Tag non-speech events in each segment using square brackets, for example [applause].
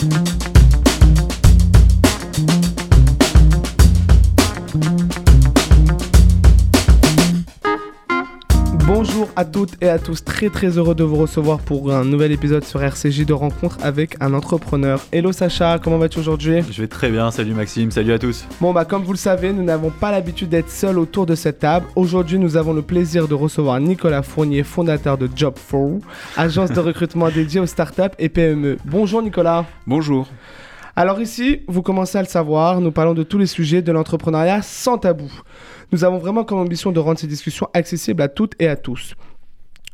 Bonjour à toutes et à tous, très très heureux de vous recevoir pour un nouvel épisode sur RCJ de rencontre avec un entrepreneur. Hello Sacha, comment vas-tu aujourd'hui? Je vais très bien, salut Maxime, salut à tous. Bon bah comme vous le savez, nous n'avons pas l'habitude d'être seuls autour de cette table. Aujourd'hui nous avons le plaisir de recevoir Nicolas Fournier, fondateur de Job4, agence de recrutement dédiée aux startups et PME. Bonjour Nicolas. Bonjour. Alors ici, vous commencez à le savoir, nous parlons de tous les sujets de l'entrepreneuriat sans tabou. Nous avons vraiment comme ambition de rendre ces discussions accessibles à toutes et à tous.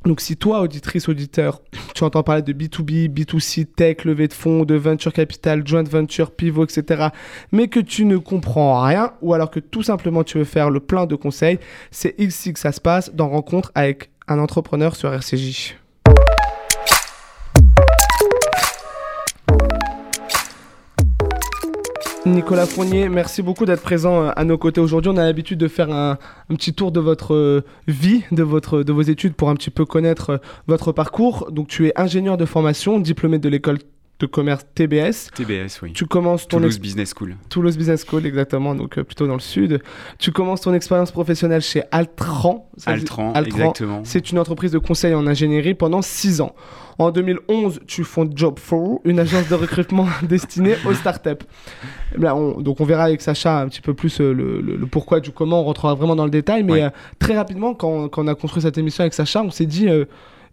Donc si toi, auditrice, auditeur, tu entends parler de B2B, B2C, tech, levée de fonds, de venture capital, joint venture, pivot, etc., mais que tu ne comprends rien, ou alors que tout simplement tu veux faire le plein de conseils, c'est ici que ça se passe dans Rencontre avec un entrepreneur sur RCJ. Nicolas Fournier, merci beaucoup d'être présent euh, à nos côtés aujourd'hui. On a l'habitude de faire un, petit tour de votre euh, vie, de, votre, de vos études pour un petit peu connaître euh, votre parcours. Donc tu es ingénieur de formation, diplômé de l'école de commerce TBS. TBS, oui. Tu commences ton Toulouse Business School. Toulouse Business School, exactement, donc euh, plutôt dans le sud. Tu commences ton expérience professionnelle chez Altran. Altran, Altran, exactement. C'est une entreprise de conseil en ingénierie pendant 6 ans. En 2011, tu fondes Job4, une agence de recrutement [laughs] destinée aux startups. Là, on- donc on verra avec Sacha un petit peu plus euh, le, le- le pourquoi du comment, on rentrera vraiment dans le détail. Mais Ouais. euh, très rapidement, quand, quand on a construit cette émission avec Sacha, on s'est dit,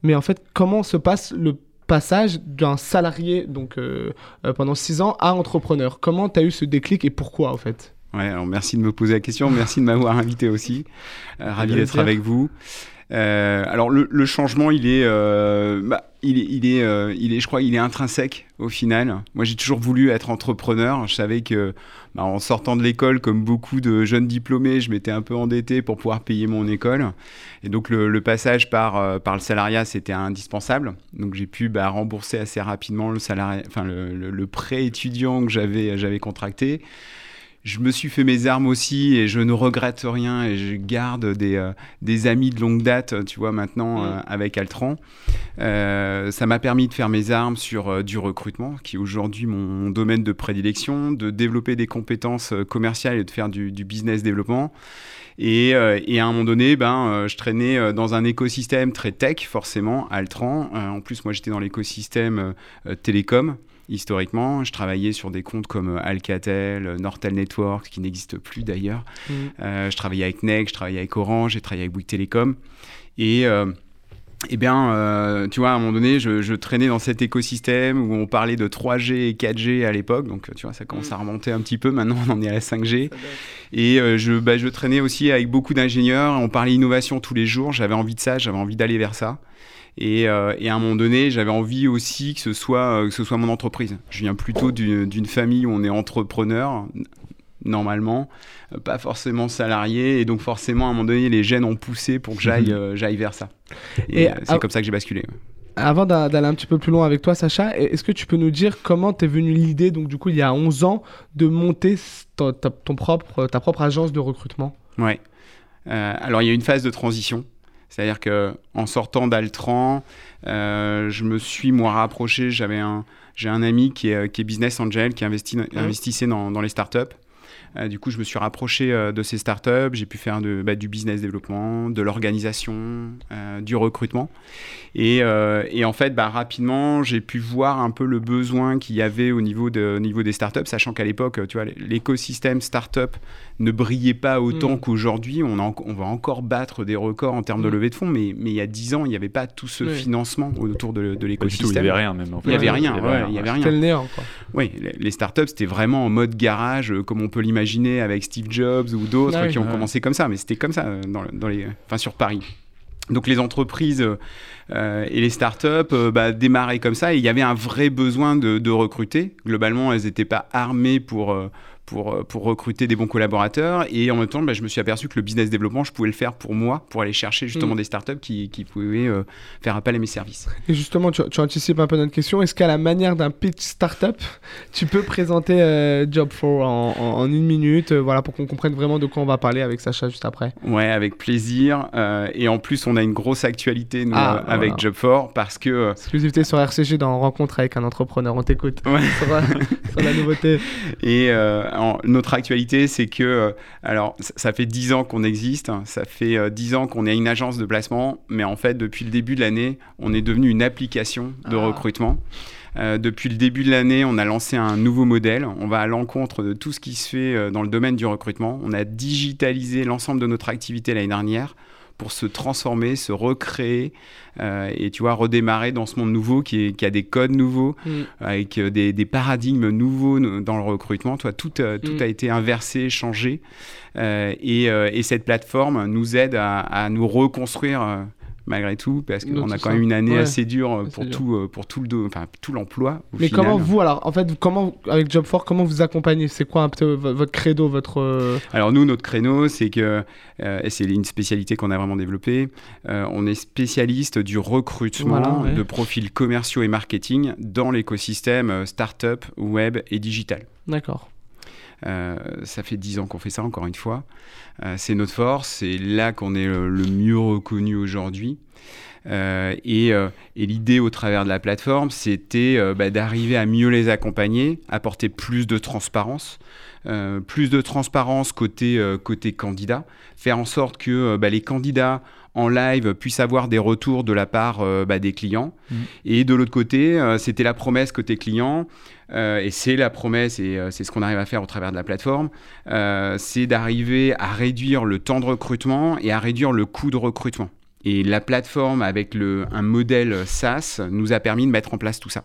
mais en fait, comment se passe le passage d'un salarié donc euh, euh, pendant 6 ans à entrepreneur Comment tu as eu ce déclic et pourquoi en fait? Ouais, alors merci de me poser la question, merci de m'avoir invité aussi. Euh, ravi d'être avec vous. Euh, alors le, changement, il est, euh, bah, euh, il est, je crois, il est intrinsèque au final. Moi, j'ai toujours voulu être entrepreneur. Je savais que, bah, en sortant de l'école, comme beaucoup de jeunes diplômés, je m'étais un peu endetté pour pouvoir payer mon école. Et donc le, passage par, le salariat, c'était indispensable. Donc j'ai pu bah, rembourser assez rapidement le prêt étudiant que j'avais contracté. Je me suis fait mes armes aussi et je ne regrette rien et je garde des, euh, des amis de longue date, tu vois, maintenant euh, avec Altran. Euh, ça m'a permis de faire mes armes sur du recrutement, qui est aujourd'hui mon domaine de prédilection, de développer des compétences commerciales et de faire du, du business développement. Et, et à un moment donné, ben, je traînais dans un écosystème très tech, forcément, Altran. En plus, moi, j'étais dans l'écosystème télécom historiquement. Je travaillais sur des comptes comme euh, Alcatel, euh, Nortel Networks, qui n'existent plus d'ailleurs. Euh, je travaillais avec NEC, je travaillais avec Orange, j'ai travaillé avec Bouygues Télécom. Et, euh, eh bien, euh, tu vois, à un moment donné, je, je traînais dans cet écosystème où on parlait de 3G et 4G à l'époque. Donc, tu vois, ça commence à remonter un petit peu. Maintenant, on en est à la 5G. Et euh, je, bah, je traînais aussi avec beaucoup d'ingénieurs. On parlait innovation tous les jours. J'avais envie de ça, j'avais envie d'aller vers ça. Et, euh, et à un moment donné, j'avais envie aussi que ce soit, euh, que ce soit mon entreprise. Je viens plutôt d'une famille où on est entrepreneur, normalement, euh, pas forcément salarié. Et donc, forcément, à un moment donné, les gènes ont poussé pour que j'aille euh, j'aille vers ça. Et, Et c'est comme ça que j'ai basculé. Avant d'a- d'aller un petit peu plus loin avec toi, Sacha, est-ce que tu peux nous dire comment t'es venu l'idée, donc du coup il y a 11 ans, de monter ton propre, ta propre agence de recrutement? Ouais. Euh, alors il y a une phase de transition, c'est-à-dire que en sortant d'Altran, euh, je me suis moi rapproché. J'avais un, j'ai un ami qui est, qui est business angel, qui investit, investissait dans, dans les startups. Euh, du coup, je me suis rapproché euh, de ces startups. J'ai pu faire de, bah, du business développement, de l'organisation, euh, du recrutement. Et, euh, et en fait, bah, rapidement, j'ai pu voir un peu le besoin qu'il y avait au niveau, de, au niveau des startups, sachant qu'à l'époque, tu vois, l'écosystème startup ne brillait pas autant Mm. qu'aujourd'hui. On, on va encore battre des records en termes de Mm. levée de fonds, mais, mais il y a 10 ans, il n'y avait pas tout ce Oui. financement autour de, tout, il n'y l'écosystème. avait rien même. En fait. Il n'y avait rien, il y avait rien. C'était le néant, quoi. Oui, les- les startups, c'était vraiment en mode garage, comme on peut l'imaginer avec Steve Jobs ou d'autres Ah oui, qui ont commencé comme ça, mais c'était comme ça euh, dans, le- dans les, enfin, sur Paris. Donc les entreprises euh, euh, et les startups euh, bah, démarraient comme ça et il y avait un vrai besoin de, de recruter. Globalement, elles n'étaient pas armées pour, euh, pour, euh, pour recruter des bons collaborateurs et en même temps, bah, je me suis aperçu que le business développement, je pouvais le faire pour moi, pour aller chercher justement Mm. des startups qui, qui pouvaient euh, faire appel à mes services. Et justement, tu, tu anticipes un peu notre question. Est-ce qu'à la manière d'un pitch startup, tu peux présenter euh, Job4 en, en- en une minute, euh, voilà, pour qu'on comprenne vraiment de quoi on va parler avec Sacha juste après? Ouais, avec plaisir. Et en plus, on a une grosse actualité nous, Ah, avec avec Job4 parce que. Exclusivité sur RCG dans Rencontre avec un entrepreneur. On t'écoute ouais. [laughs] sur, la nouveauté. Et notre actualité, c'est que. alors, ça fait 10 ans qu'on existe. Hein. ça fait 10 ans qu'on est une agence de placement. Mais en fait, depuis le début de l'année, on est devenu une application de ah. recrutement. Euh, depuis le début de l'année, on a lancé un nouveau modèle. On va à l'encontre de tout ce qui se fait euh, dans le domaine du recrutement. On a digitalisé l'ensemble de notre activité l'année dernière pour se transformer, se recréer euh, et tu vois redémarrer dans ce monde nouveau qui, a des codes nouveaux, mm. avec des, paradigmes nouveaux dans le recrutement. Toi, tout, tout mm. a été inversé, changé, et, cette plateforme nous aide à nous reconstruire malgré tout, parce qu'on a quand même une année assez dure pour, Tout, euh, pour tout le enfin, tout l'emploi. Mais comment vous, alors, en fait, comment, avec Job4, comment vous accompagnez? C'est quoi un peu votre credo votre... Euh, alors nous, notre créneau, c'est que, euh, et c'est une spécialité qu'on a vraiment développée, on est spécialiste du recrutement de profils commerciaux et marketing dans l'écosystème startup, web et digital. D'accord. Euh, ça fait dix ans qu'on fait ça, encore une fois. Euh, c'est notre force, c'est là qu'on est le, mieux reconnu aujourd'hui. Euh, et, l'idée au travers de la plateforme, c'était bah, d'arriver à mieux les accompagner, apporter plus de transparence, plus de transparence côté, côté candidat, faire en sorte que bah, les candidats en live puissent avoir des retours de la part bah, des clients. Mmh. Et de l'autre côté, c'était la promesse côté client euh, et c'est la promesse, et euh, c'est ce qu'on arrive à faire au travers de la plateforme, euh, c'est d'arriver à réduire le temps de recrutement et à réduire le coût de recrutement. Et la plateforme, avec un modèle SaaS, nous a permis de mettre en place tout ça.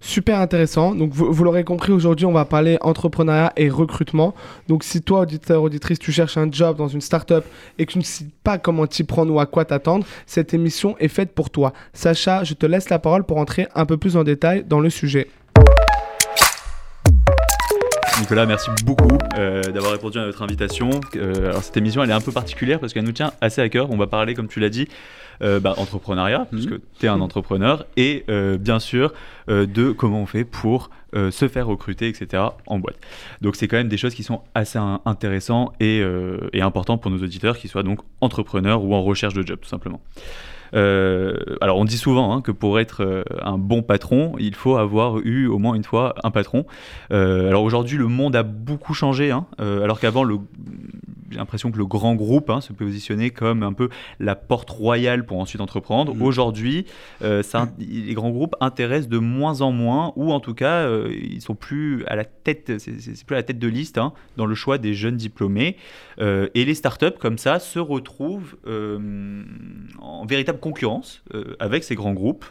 Super intéressant. Donc, vous, l'aurez compris, aujourd'hui, on va parler entrepreneuriat et recrutement. Donc, si toi, auditeur, auditrice, tu cherches un job dans une startup et que tu ne sais pas comment t'y prendre ou à quoi t'attendre, cette émission est faite pour toi. Sacha, je te laisse la parole pour entrer un peu plus en détail dans le sujet. Nicolas, merci beaucoup euh, d'avoir répondu à notre invitation. Euh, alors cette émission, elle est un peu particulière parce qu'elle nous tient assez à cœur. On va parler, comme tu l'as dit, euh, bah, entrepreneuriat, parce que tu es un entrepreneur, et bien sûr de comment on fait pour se faire recruter, etc. en boîte. Donc c'est quand même des choses qui sont assez intéressantes et, et importantes pour nos auditeurs, qui soient donc entrepreneurs ou en recherche de job, tout simplement. Euh, alors on dit souvent hein, que pour être euh, un bon patron, il faut avoir eu au moins une fois un patron. Euh, alors aujourd'hui, le monde a beaucoup changé, hein, alors qu'avant, j'ai l'impression que le grand groupe hein, se positionnait comme un peu la porte royale pour ensuite entreprendre. Mmh. Aujourd'hui, les grands groupes intéressent de moins en moins, ou en tout cas, ils sont plus à la tête, c'est plus à la tête de liste dans le choix des jeunes diplômés. et les startups, comme ça, se retrouvent en véritable concurrence euh, avec ces grands groupes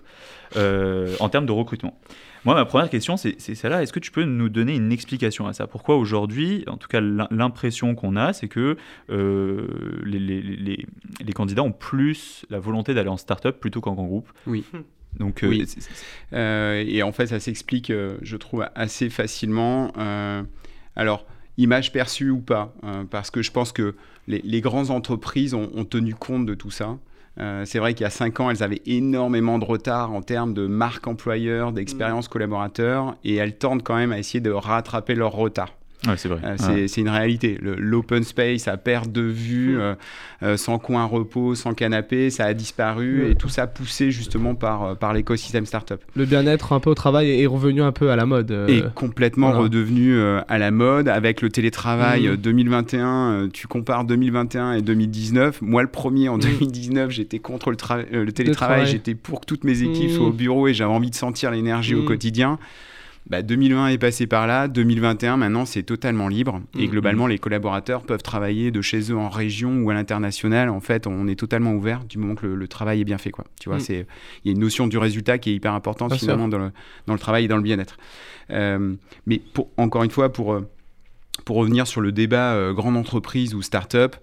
euh, en termes de recrutement. Moi, ma première question, c'est celle-là. Est-ce que tu peux nous donner une explication à ça? Pourquoi aujourd'hui, en tout cas, l'impression qu'on a, c'est que euh, les, les, les, candidats ont plus la volonté d'aller en start-up plutôt qu'en grand groupe? Oui. [laughs] Donc, oui. et en fait, ça s'explique, je trouve, assez facilement. alors, image perçue ou pas, parce que je pense que les, grandes entreprises ont, ont, tenu compte de tout ça. Euh, c'est vrai qu'il y a cinq ans, elles avaient énormément de retard en termes de marque employeur, d'expérience mm. collaborateur, et elles tendent quand même à essayer de rattraper leur retard c'est vrai. Euh, c'est une réalité. L'open space à perte de vue, mm. euh, euh, sans coin repos, sans canapé, ça a disparu mm. et tout ça poussé justement par, par l'écosystème startup. Le bien-être un peu au travail est revenu un peu à la mode. Est complètement redevenu à la mode avec le télétravail 2021. Mm. tu compares 2021 et 2019. Moi, le premier en 2019, j'étais contre le, le télétravail. J'étais pour que toutes mes équipes soient au bureau et j'avais envie de sentir l'énergie au quotidien. 2020 bah, est passé par là, 2021 maintenant c'est totalement libre et mm, globalement les collaborateurs peuvent travailler de chez eux en région ou à l'international. En fait, on est totalement ouvert du moment que le, travail est bien fait. Quoi. Tu vois, c'est il y a une notion du résultat qui est hyper importante finalement dans le, dans le, travail et dans le bien-être. Euh, mais pour, encore une fois, pour euh, pour revenir sur le débat euh, grande entreprise ou start-up,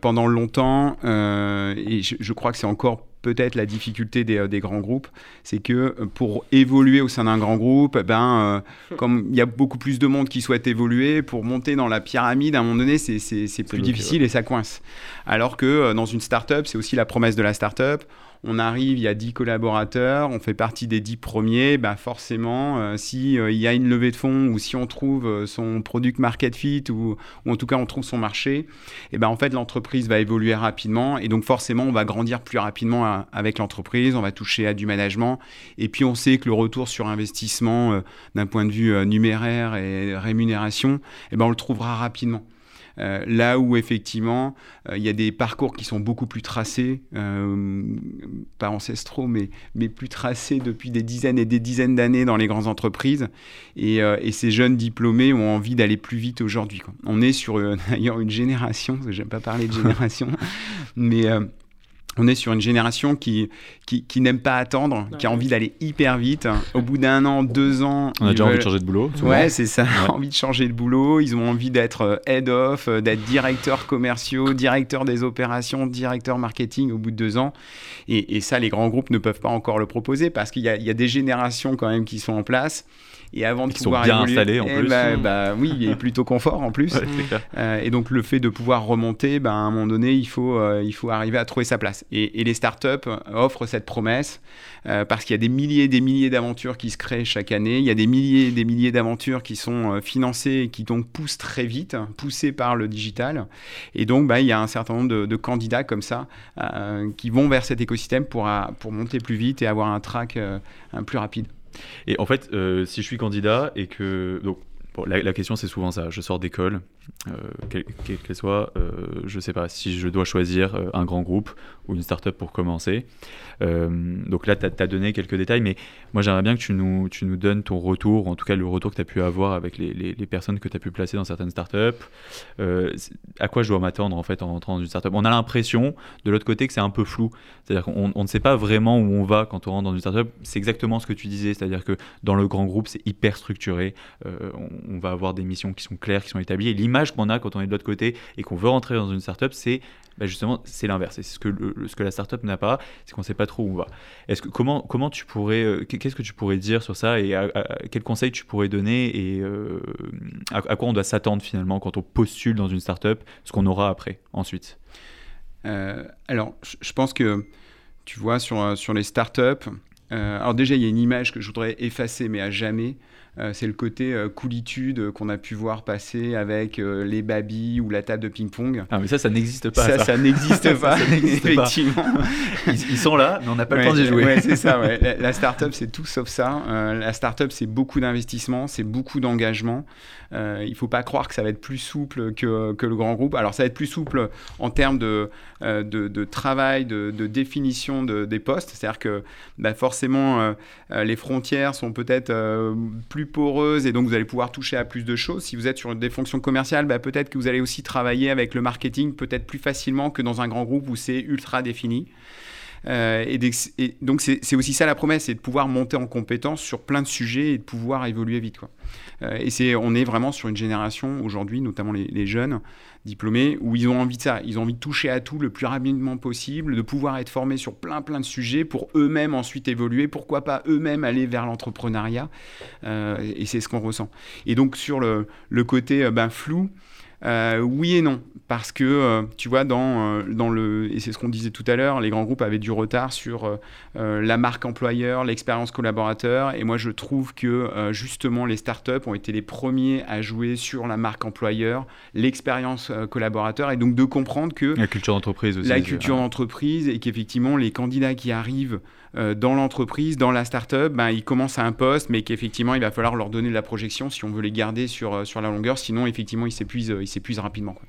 pendant longtemps, et je, je, crois que c'est encore peut-être la difficulté des, euh, des grands groupes, c'est que euh, pour évoluer au sein d'un grand groupe, eh ben, euh, comme il y a beaucoup plus de monde qui souhaite évoluer, pour monter dans la pyramide, à un moment donné, c'est plus difficile et ça coince. Alors que dans une start-up, c'est aussi la promesse de la start-up, on arrive, il y a 10 collaborateurs, on fait partie des 10 premiers, bah forcément, euh, si il y a une levée de fonds ou si on trouve son product market fit ou, en tout cas on trouve son marché, et ben en fait l'entreprise va évoluer rapidement et donc forcément on va grandir plus rapidement avec l'entreprise, on va toucher à du management et puis on sait que le retour sur investissement d'un point de vue numéraire et rémunération, et ben on le trouvera rapidement. Euh, là où effectivement euh, il y a des parcours qui sont beaucoup plus tracés, euh, pas ancestraux, mais, mais plus tracés depuis des dizaines et des dizaines d'années dans les grandes entreprises. Et, et, ces jeunes diplômés ont envie d'aller plus vite aujourd'hui. On est sur [laughs] d'ailleurs une génération, j'aime pas parler de [laughs] génération, mais on est sur une génération qui, qui, n'aime pas attendre, qui a envie d'aller hyper vite. Au bout d'un an, deux ans. On a déjà envie de changer de boulot. Ouais, c'est ça. [laughs] envie de changer de boulot. Ils ont envie d'être euh, head of, euh, d'être directeur commerciaux, directeur des opérations, directeur marketing au bout de deux ans. Et, ça, les grands groupes ne peuvent pas encore le proposer parce qu'il y, y a des générations quand même qui sont en place. Et avant de pouvoir sont bien installés en eh plus. Bah, bah, oui, il est plutôt confort en plus. [laughs] Euh, et donc le fait de pouvoir remonter, bah, à un moment donné, il faut, euh, il faut arriver à trouver sa place. Et, les startups offrent cette promesse euh, parce qu'il y a des milliers et des milliers d'aventures qui se créent chaque année. Il y a des milliers et des milliers d'aventures qui sont financées et qui donc poussent très vite, poussées par le digital. Et donc bah, il y a un certain nombre de, de candidats comme ça qui vont vers cet écosystème pour, pour monter plus vite et avoir un track un plus rapide. Et en fait, euh, si je suis candidat et que. Donc, la, question, c'est souvent ça. Je sors d'école, euh, quelle qu'elle soit, euh, je sais pas si je dois choisir un grand groupe ou une start-up pour commencer. donc là, tu as, donné quelques détails, mais moi, j'aimerais bien que tu nous, tu nous donnes ton retour, en tout cas le retour que tu as pu avoir avec les, les, personnes que tu as pu placer dans certaines start-up. à quoi je dois m'attendre en fait en rentrant dans une start-up? On a l'impression, de l'autre côté, que c'est un peu flou. C'est-à-dire qu'on on ne sait pas vraiment où on va quand on rentre dans une start-up. C'est exactement ce que tu disais, c'est-à-dire que dans le grand groupe, c'est hyper structuré. On, on va avoir des missions qui sont claires, qui sont établies. Et l'image qu'on a quand on est de l'autre côté et qu'on veut rentrer dans une startup, c'est bah, justement c'est l'inverse. C'est ce que, ce que la startup n'a pas, c'est qu'on ne sait pas trop où on va. Est-ce que comment comment tu pourrais, euh, qu'est-ce que tu pourrais dire sur ça et quels conseils tu pourrais donner et euh, à, quoi on doit s'attendre finalement quand on postule dans une startup, ce qu'on aura après ensuite? Euh, alors, je pense que tu vois sur sur les startups. alors déjà, il y a une image que je voudrais effacer, mais à jamais. Euh, c'est le côté euh, coolitude qu'on a pu voir passer avec euh, les babies ou la table de ping-pong. Ah, mais ça, ça n'existe pas. Ça, ça, [laughs] n'existe pas, effectivement. [laughs] Ils, sont là, mais on n'a pas le temps d'y jouer. Ouais, c'est ça, ouais. [laughs] La, la start-up, c'est tout sauf ça. la start-up, c'est beaucoup d'investissement, c'est beaucoup d'engagement. Euh, il ne faut pas croire que ça va être plus souple que, que, le grand groupe. Alors ça va être plus souple en termes de, euh, de, travail, de, définition des postes. C'est-à-dire que bah, forcément, euh, les frontières sont peut-être plus poreuses et donc vous allez pouvoir toucher à plus de choses. Si vous êtes sur des fonctions commerciales, bah, peut-être que vous allez aussi travailler avec le marketing peut-être plus facilement que dans un grand groupe où c'est ultra défini. Et, donc c'est aussi ça la promesse, c'est de pouvoir monter en compétence sur plein de sujets et de pouvoir évoluer vite. Euh, et c'est, on est vraiment sur une génération aujourd'hui, notamment les, jeunes diplômés, où ils ont envie de ça. Ils ont envie de toucher à tout le plus rapidement possible, de pouvoir être formés sur plein plein de sujets pour eux-mêmes ensuite évoluer. Pourquoi pas eux-mêmes aller vers l'entrepreneuriat euh, Et c'est ce qu'on ressent. Et donc sur le, côté euh, ben, flou, euh, oui et non, parce que euh, tu vois, dans, euh, dans le, et c'est ce qu'on disait tout à l'heure, les grands groupes avaient du retard sur la marque employeur, l'expérience collaborateur, et moi je trouve que justement les startups ont été les premiers à jouer sur la marque employeur, l'expérience collaborateur, et donc de comprendre que la culture d'entreprise aussi. La culture d'entreprise, et qu'effectivement les candidats qui arrivent euh, dans l'entreprise, dans la startup, ben, ils commencent à un poste, mais qu'effectivement, il va falloir leur donner de la projection si on veut les garder sur, euh, sur la longueur. Sinon, effectivement, ils s'épuisent, ils s'épuisent rapidement. Quoi.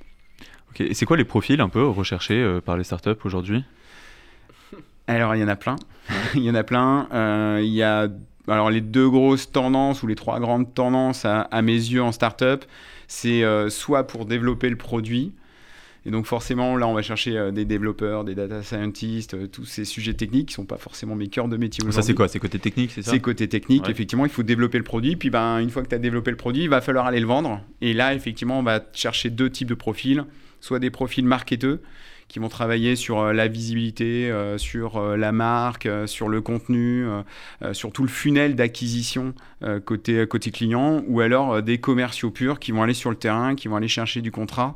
Et c'est quoi les profils un peu recherchés euh, par les startups aujourd'hui? Alors, il y en a plein. [laughs] il y en a plein. il y a alors, les deux grosses tendances ou les trois grandes tendances à, à mes yeux en startup, c'est soit pour développer le produit, et donc forcément, là, on va chercher euh, des développeurs, des data scientists, euh, tous ces sujets techniques qui ne sont pas forcément mes cœurs de métier aujourd'hui. Ça, c'est quoi? C'est côté technique, c'est ça? C'est côté technique, effectivement. Il faut développer le produit. Puis, ben, une fois que tu as développé le produit, il va falloir aller le vendre. Et là, effectivement, on va chercher deux types de profils. Soit des profils marketeux, qui vont travailler sur euh, la visibilité, sur la marque, sur le contenu, sur tout le funnel d'acquisition côté, côté client, ou alors des commerciaux purs qui vont aller sur le terrain, qui vont aller chercher du contrat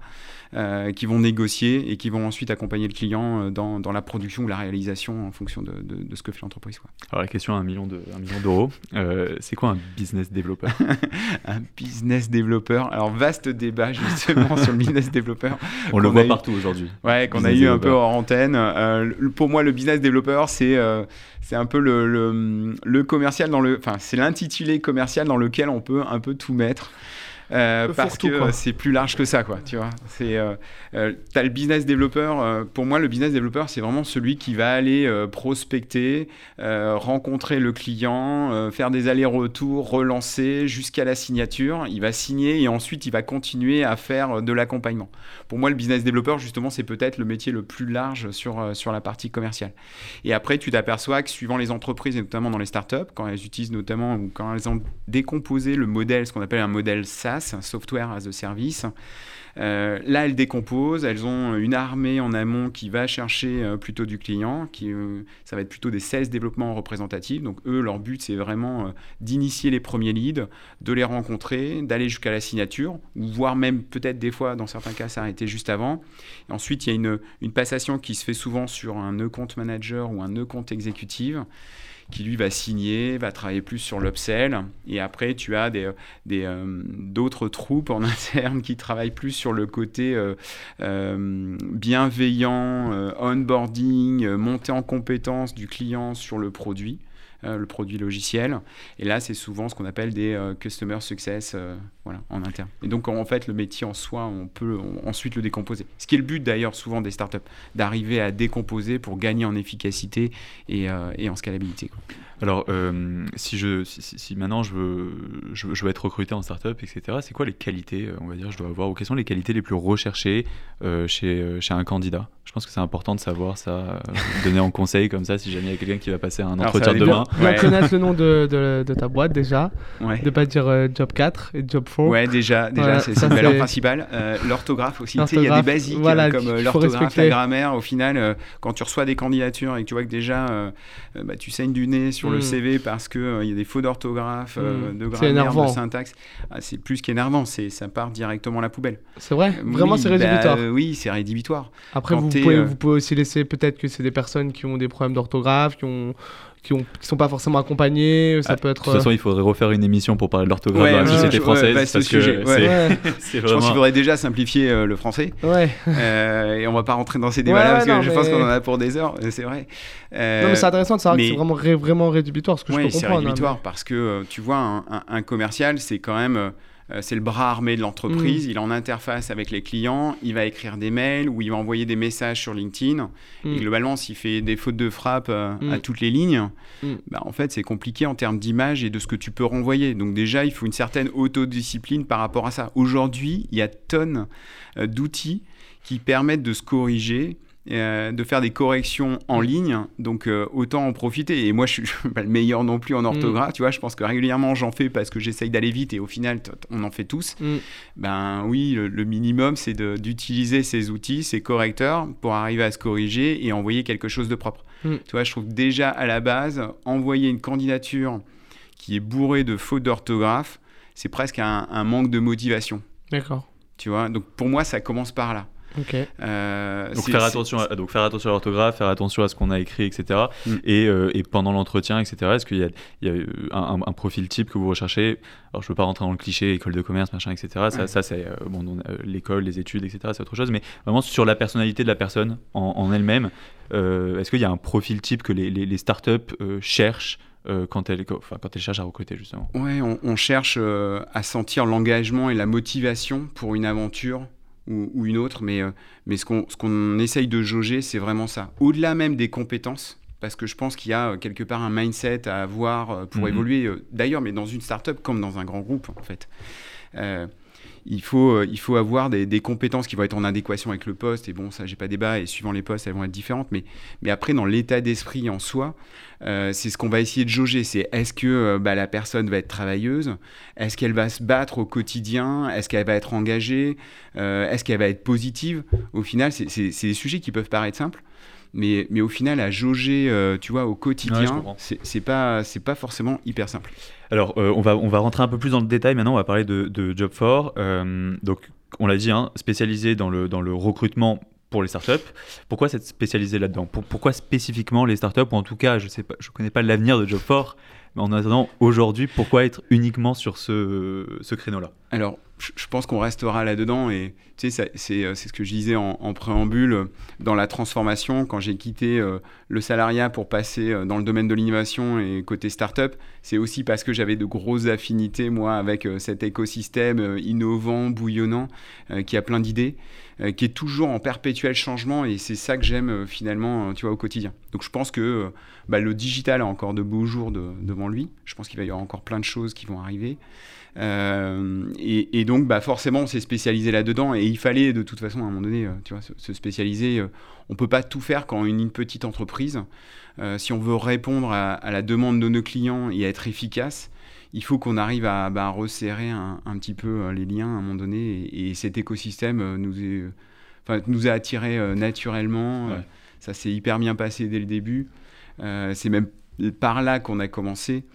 qui vont négocier et qui vont ensuite accompagner le client dans, dans, la production ou la réalisation en fonction de, de, ce que fait l'entreprise. Alors la question à un million d'euros, c'est quoi un business developer [laughs] Un business developer, alors vaste débat justement sur le business developer. [laughs] On le voit partout aujourd'hui. Ouais, qu'on a eu un peu hors antenne. pour moi, le business developer, c'est c'est un peu le, le, le, commercial dans le, enfin c'est l'intitulé commercial dans lequel on peut un peu tout mettre. Euh, parce que c'est plus large que ça, quoi. Tu vois, c'est euh, euh as le business développeur. Euh, pour moi, le business développeur, c'est vraiment celui qui va aller prospecter, rencontrer le client, faire des allers-retours, relancer jusqu'à la signature. Il va signer et ensuite il va continuer à faire de l'accompagnement. Pour moi, le business développeur, justement, c'est peut-être le métier le plus large sur sur la partie commerciale. Et après, tu t'aperçois que suivant les entreprises et notamment dans les startups, quand elles utilisent notamment ou quand elles ont décomposé le modèle, ce qu'on appelle un modèle SaaS software as a service. Euh, là, elles décomposent, elles ont une armée en amont qui va chercher euh, plutôt du client, qui, euh, ça va être plutôt des 16 développements représentatifs. Donc eux, leur but, c'est vraiment d'initier les premiers leads, de les rencontrer, d'aller jusqu'à la signature, ou voire même peut-être des fois, dans certains cas, s'arrêter juste avant. ensuite, il y a une, une, passation qui se fait souvent sur un nœud compte manager ou un nœud compte exécutif qui lui va signer, va travailler plus sur l'upsell. Et après, tu as euh, d'autres troupes en [laughs] interne qui travaillent plus sur le côté euh, euh, bienveillant, onboarding, montée en compétence du client sur le produit. Euh, le produit logiciel. Et là, c'est souvent ce qu'on appelle des euh, customer success euh, voilà, en interne. Et donc, en fait, le métier en soi, on peut ensuite le décomposer. Ce qui est le but d'ailleurs souvent des startups, d'arriver à décomposer pour gagner en efficacité et, en scalabilité. Alors, si, je, si, maintenant je veux, je, veux être recruté en startup, etc., c'est quoi les qualités, on va dire, je dois avoir, ou quelles sont les qualités les plus recherchées chez, chez un candidat? Je pense que c'est important de savoir ça, donner en conseil comme ça, si jamais il y a quelqu'un qui va passer un entretien demain. Ouais. connaître le nom de, de, ta boîte déjà. Ouais. De pas dire euh, Job 4 et Job 4. Ouais, déjà, déjà c'est une valeur principale. Euh, l'orthographe aussi. Tu sais, il y a des basiques euh, comme l'orthographe, la grammaire. Au final, quand tu reçois des candidatures et que tu vois que déjà bah, tu saignes du nez sur le hmm. CV parce qu'il il y a des faux d'orthographe, hmm. de grammaire, de syntaxe, ah, c'est plus qu'énervant. Ça part directement à la poubelle. C'est vrai? Vraiment, c'est rédhibitoire bah, Oui, c'est rédhibitoire. Après, vous pouvez, vous pouvez aussi laisser peut-être que c'est des personnes qui ont des problèmes d'orthographe, qui ont qui ne sont pas forcément accompagnés. Ça ah, peut être. De toute façon, il faudrait refaire une émission pour parler de l'orthographe dans la société française. parce que c'est vraiment... [laughs] Je pense qu'il faudrait déjà simplifier euh, le français. Ouais. Euh, et on va pas rentrer dans ces débats-là parce que je pense qu'on en a pour des heures. C'est vrai. Euh, non, mais c'est intéressant de savoir que c'est vraiment, vraiment rédhibitoire. Ce que je peux comprendre. c'est hein, rédhibitoire parce que tu vois, un, un commercial, c'est quand même euh, c'est le bras armé de l'entreprise, mm. il est en interface avec les clients, il va écrire des mails ou il va envoyer des messages sur LinkedIn. Et mm. globalement, s'il fait des fautes de frappe euh, à mm. toutes les lignes, bah, en fait, c'est compliqué en termes d'image et de ce que tu peux renvoyer. Donc déjà, il faut une certaine autodiscipline par rapport à ça. Aujourd'hui, il y a tonnes euh, d'outils qui permettent de se corriger euh, de faire des corrections en mm. ligne, donc euh, autant en profiter. Et moi, je suis [laughs] pas le meilleur non plus en orthographe, mm. tu vois, je pense que régulièrement j'en fais parce que j'essaye d'aller vite et au final, on en fait tous. Mm. Ben oui, le, minimum, c'est d'utiliser ces outils, ces correcteurs, pour arriver à se corriger et envoyer quelque chose de propre. Tu vois, je trouve déjà à la base, envoyer une candidature qui est bourrée de fautes d'orthographe, c'est presque un, un manque de motivation. D'accord. Tu vois, donc pour moi, ça commence par là. Euh, donc, faire attention à, donc faire attention à l'orthographe, faire attention à ce qu'on a écrit, etc. Mm. Et, euh, et, pendant l'entretien, etc. Est-ce qu'il y a, il y a un, un, profil type que vous recherchez? Alors je ne veux pas rentrer dans le cliché, école de commerce, machin, etc. Ça, ça c'est euh, bon, l'école, les études, etc. C'est autre chose. Mais vraiment sur la personnalité de la personne en, elle-même, est-ce qu'il y a un profil type que les, les, les startups cherchent quand, elles, enfin, quand elles cherchent à recruter justement? Ouais, on, on cherche à sentir l'engagement et la motivation pour une aventure ou, une autre, mais, euh, mais ce qu'on qu'on essaye de jauger, c'est vraiment ça. Au-delà même des compétences, parce que je pense qu'il y a euh, quelque part un mindset à avoir euh, pour mhm. évoluer, d'ailleurs, mais dans une startup comme dans un grand groupe, en fait il faut, euh, il faut avoir des, compétences qui vont être en adéquation avec le poste. Et bon, ça, j'ai pas débat. Et suivant les postes, elles vont être différentes. Mais, mais après, dans l'état d'esprit en soi, euh, c'est ce qu'on va essayer de jauger. C'est est-ce que euh, bah, la personne va être travailleuse? Est-ce qu'elle va se battre au quotidien? Est-ce qu'elle va être engagée? Est-ce qu'elle va être positive? Au final, c'est des sujets qui peuvent paraître simples mais, mais au final, à jauger, euh, tu vois, au quotidien, c'est pas, pas forcément hyper simple. Alors, euh, on, va, on va rentrer un peu plus dans le détail maintenant, on va parler de, de Job 4. Euh, donc, on l'a dit, hein, spécialisé dans le, dans le recrutement pour les startups. Pourquoi s'être spécialisé là-dedans? Pourquoi spécifiquement les startups? Ou en tout cas, je ne je connais pas l'avenir de Job4, mais en attendant, aujourd'hui, pourquoi être uniquement sur ce, ce créneau-là? Alors, je pense qu'on restera là-dedans. Et tu sais, c'est ce que je disais en, préambule. Dans la transformation, quand j'ai quitté euh, le salariat pour passer euh, dans le domaine de l'innovation et côté startup, c'est aussi parce que j'avais de grosses affinités, moi, avec euh, cet écosystème innovant, bouillonnant, qui a plein d'idées, qui est toujours en perpétuel changement. Et c'est ça que j'aime finalement, tu vois, au quotidien. Donc je pense que bah, le digital a encore de beaux jours devant lui. Je pense qu'il va y avoir encore plein de choses qui vont arriver. Euh, et, donc, bah, forcément, on s'est spécialisé là-dedans et il fallait de toute façon, à un moment donné, euh, tu vois, se, spécialiser. Euh, on peut pas tout faire quand on est une petite entreprise. si on veut répondre à, la demande de nos clients et être efficace, il faut qu'on arrive à bah, resserrer un, petit peu les liens à un moment donné. Et, cet écosystème nous, est, nous a attirés naturellement. ça s'est hyper bien passé dès le début. c'est même par là qu'on a commencé.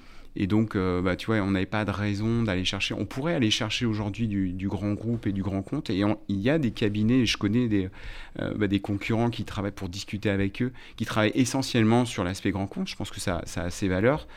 Et donc, euh, bah, tu vois, on n'avait pas de raison d'aller chercher. On pourrait aller chercher aujourd'hui du, grand groupe et du grand compte. Et il y a des cabinets, je connais des, euh, bah, des concurrents qui travaillent pour discuter avec eux, qui travaillent essentiellement sur l'aspect grand compte. Je pense que ça, ça a ses valeurs.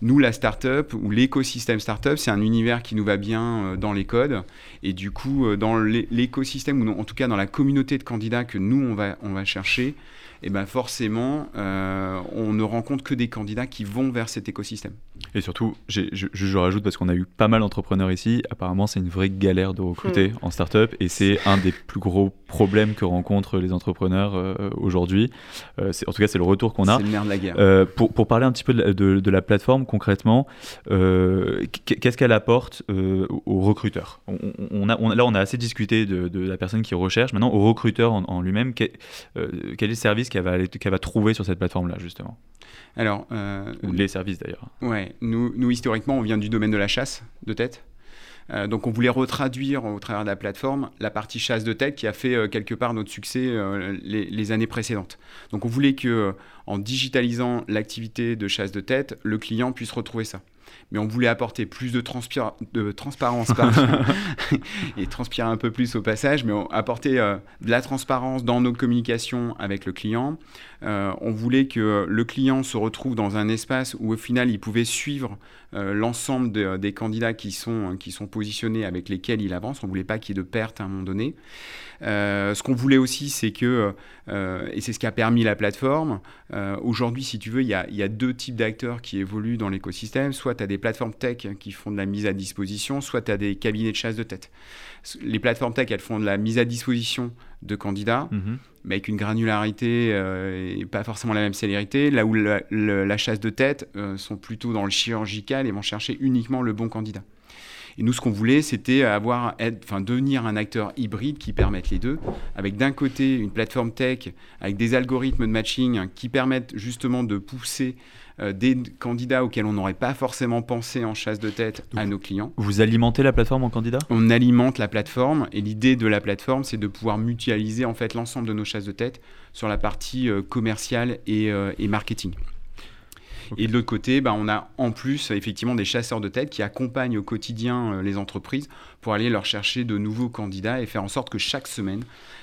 Nous, la startup ou l'écosystème startup, c'est un univers qui nous va bien euh, dans les codes. Et du coup, dans l'écosystème, ou en tout cas dans la communauté de candidats que nous, on va, chercher, et ben forcément, euh, on ne rencontre que des candidats qui vont vers cet écosystème. Et surtout, je, je, rajoute parce qu'on a eu pas mal d'entrepreneurs ici, apparemment c'est une vraie galère de recruter hmm. en startup et c'est un des plus gros problèmes que rencontrent les entrepreneurs euh, aujourd'hui. Euh, en tout cas, c'est le retour qu'on a. C'est le nerf de la guerre. pour, pour, parler un petit peu de, la plateforme concrètement, qu'est-ce qu'elle apporte aux recruteurs? On, a, Là, on a assez discuté de, la personne qui recherche. Maintenant, au recruteur en, en lui-même, quel est le service qu'elle va, va trouver sur cette plateforme-là, justement? Alors, euh, Ou les services d'ailleurs. Ouais, nous, nous, historiquement, on vient du domaine de la chasse de tête. Euh, donc on voulait retraduire au travers de la plateforme la partie chasse de tête qui a fait euh, quelque part notre succès les, les, années précédentes. Donc on voulait que en digitalisant l'activité de chasse de tête, le client puisse retrouver ça mais on voulait apporter plus de, de transparence [laughs] et transpirer un peu plus au passage, mais apporter euh, de la transparence dans nos communications avec le client. Euh, on voulait que le client se retrouve dans un espace où au final il pouvait suivre euh, l'ensemble des candidats qui sont, qui sont positionnés avec lesquels il avance. On ne voulait pas qu'il y ait de perte à un moment donné. ce qu'on voulait aussi, c'est que, et c'est ce qui a permis la plateforme, aujourd'hui, si tu veux, il y y a deux types d'acteurs qui évoluent dans l'écosystème. Soit tu as des plateformes tech qui font de la mise à disposition, soit tu as des cabinets de chasse de tête. Les plateformes tech, elles font de la mise à disposition de candidats, mhm. mais avec une granularité euh, et pas forcément la même célérité, là où la, chasse de tête euh, sont plutôt dans le chirurgical et vont chercher uniquement le bon candidat. Et nous, ce qu'on voulait, c'était avoir, enfin, devenir un acteur hybride qui permette les deux, avec d'un côté une plateforme tech avec des algorithmes de matching qui permettent justement de pousser euh, des candidats auxquels on n'aurait pas forcément pensé en chasse de tête à nos clients. Vous alimentez la plateforme en candidats? On alimente la plateforme et l'idée de la plateforme, c'est de pouvoir mutualiser en fait l'ensemble de nos chasses de tête sur la partie euh, commerciale et, euh, et marketing. Et de l'autre côté, bah, on a en plus effectivement des chasseurs de tête qui accompagnent au quotidien les entreprises pour aller leur chercher de nouveaux candidats et faire en sorte que chaque semaine,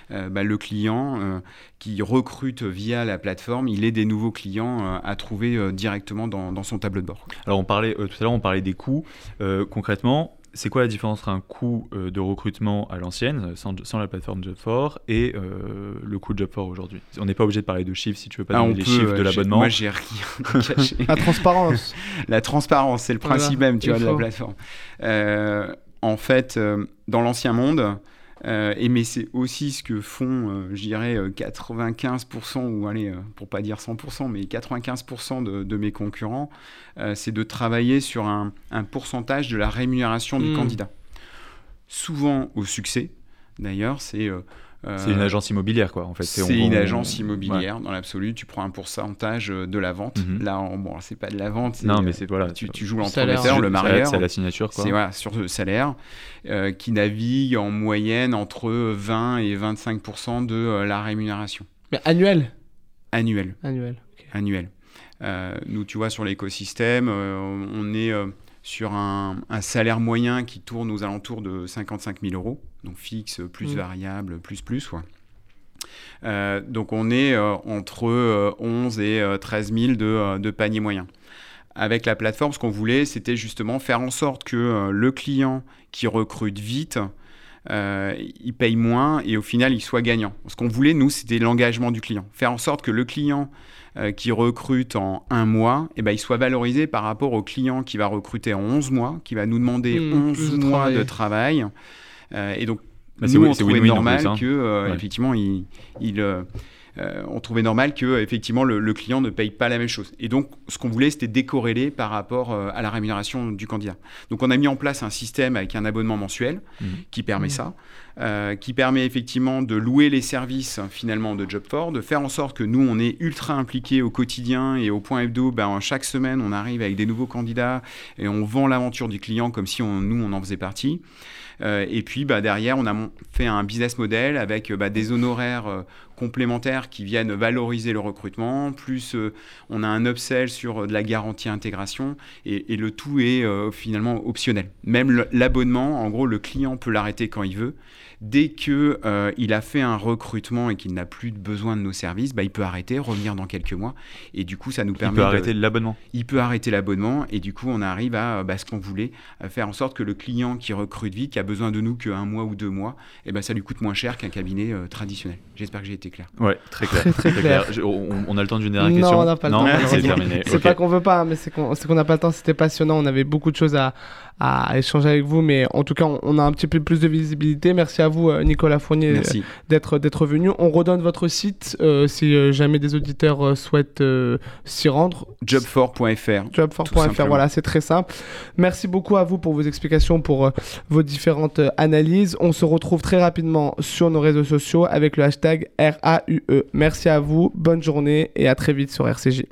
bah, le client euh, qui recrute via la plateforme, il ait des nouveaux clients à trouver directement dans, dans, son tableau de bord. Alors on parlait tout à l'heure, on parlait des coûts. concrètement, c'est quoi la différence entre un coût euh, de recrutement à l'ancienne, sans, la plateforme Job4, et euh, le coût de Job4 aujourd'hui? On n'est pas obligé de parler de chiffres si tu veux pas ah, donner les chiffres de l'abonnement. Moi, j'ai rien caché. [laughs] la transparence. [laughs] la transparence, c'est le principe même tu vois, de la plateforme. Euh, en fait, dans l'ancien monde, euh, et mais c'est aussi ce que font, euh, je dirais, 95%, ou allez, euh, pour pas dire 100%, mais 95% de, mes concurrents, c'est de travailler sur un, pourcentage de la rémunération du hmm. candidat. Souvent au succès, d'ailleurs, c'est euh, c'est une agence immobilière, quoi, en fait. C'est une agence immobilière, dans l'absolu. Tu prends un pourcentage euh, de la vente. Mhm. Là, bon, c'est pas de la vente. Non, mais c'est voilà. Tu, tu joues l'entremetteur, le marieur. C'est la signature, quoi. C'est voilà, sur le salaire, euh, qui navigue en moyenne entre 20 et 25% de la rémunération. Mais annuel? Annuel. Annuel. Annuel. nous, tu vois, sur l'écosystème, on est sur un, salaire moyen qui tourne aux alentours de 55 000 euros, donc fixe, plus mmh. variable, plus plus. Quoi. donc on est entre 11 et 13 000 de, de panier moyen avec la plateforme, ce qu'on voulait, c'était justement faire en sorte que euh, le client qui recrute vite, euh, il paye moins et au final, il soit gagnant. Ce qu'on voulait, nous, c'était l'engagement du client. Faire en sorte que le client euh, qui recrute en un mois, eh ben, il soit valorisé par rapport au client qui va recruter en 11 mois, qui va nous demander 11 mmh, mois de travail. et donc, bah, nous, on trouvait normal hein. que, effectivement, il, il euh, on trouvait normal que effectivement le, client ne paye pas la même chose. Et donc, ce qu'on voulait, c'était décorréler par rapport euh, à la rémunération du candidat. Donc, on a mis en place un système avec un abonnement mensuel mmh. qui permet mmh. ça, euh, qui permet effectivement de louer les services finalement de Job4, de faire en sorte que nous, on est ultra impliqués au quotidien et au point hebdo. Ben, chaque semaine, on arrive avec des nouveaux candidats et on vend l'aventure du client comme si on, nous, on en faisait partie. Et puis bah, derrière, on a fait un business model avec bah, des honoraires complémentaires qui viennent valoriser le recrutement, plus euh, on a un upsell sur euh, de la garantie intégration, et, le tout est euh, finalement optionnel. Même l'abonnement, en gros, le client peut l'arrêter quand il veut. Dès que il a fait un recrutement et qu'il n'a plus besoin de nos services, bah, il peut arrêter, revenir dans quelques mois, et du coup, ça nous permet. Il peut arrêter l'abonnement. Il peut arrêter l'abonnement, et du coup, on arrive à bah, ce qu'on voulait, à faire en sorte que le client qui recrute vite, qui a besoin de nous qu'un mois ou deux mois, et eh ben, ça lui coûte moins cher qu'un cabinet traditionnel. J'espère que j'ai été clair. Ouais, très clair. [laughs] Très, clair. on, a le temps d'une dernière question. Non, on n'a pas le temps. C'est terminé. C'est pas qu'on veut pas, mais c'est qu'on n'a pas le temps. C'était passionnant. On avait beaucoup de choses à, à échanger avec vous, mais en tout cas, on, a un petit peu plus de visibilité. Merci à vous, euh, Nicolas Fournier, d'être d'être venu. On redonne votre site euh, si euh, jamais des auditeurs souhaitent s'y rendre. Job4.fr. Job4.fr, voilà, c'est très simple. Merci beaucoup à vous pour vos explications, pour vos différentes analyses. On se retrouve très rapidement sur nos réseaux sociaux avec le hashtag RAUE. Merci à vous, bonne journée et à très vite sur RCJ.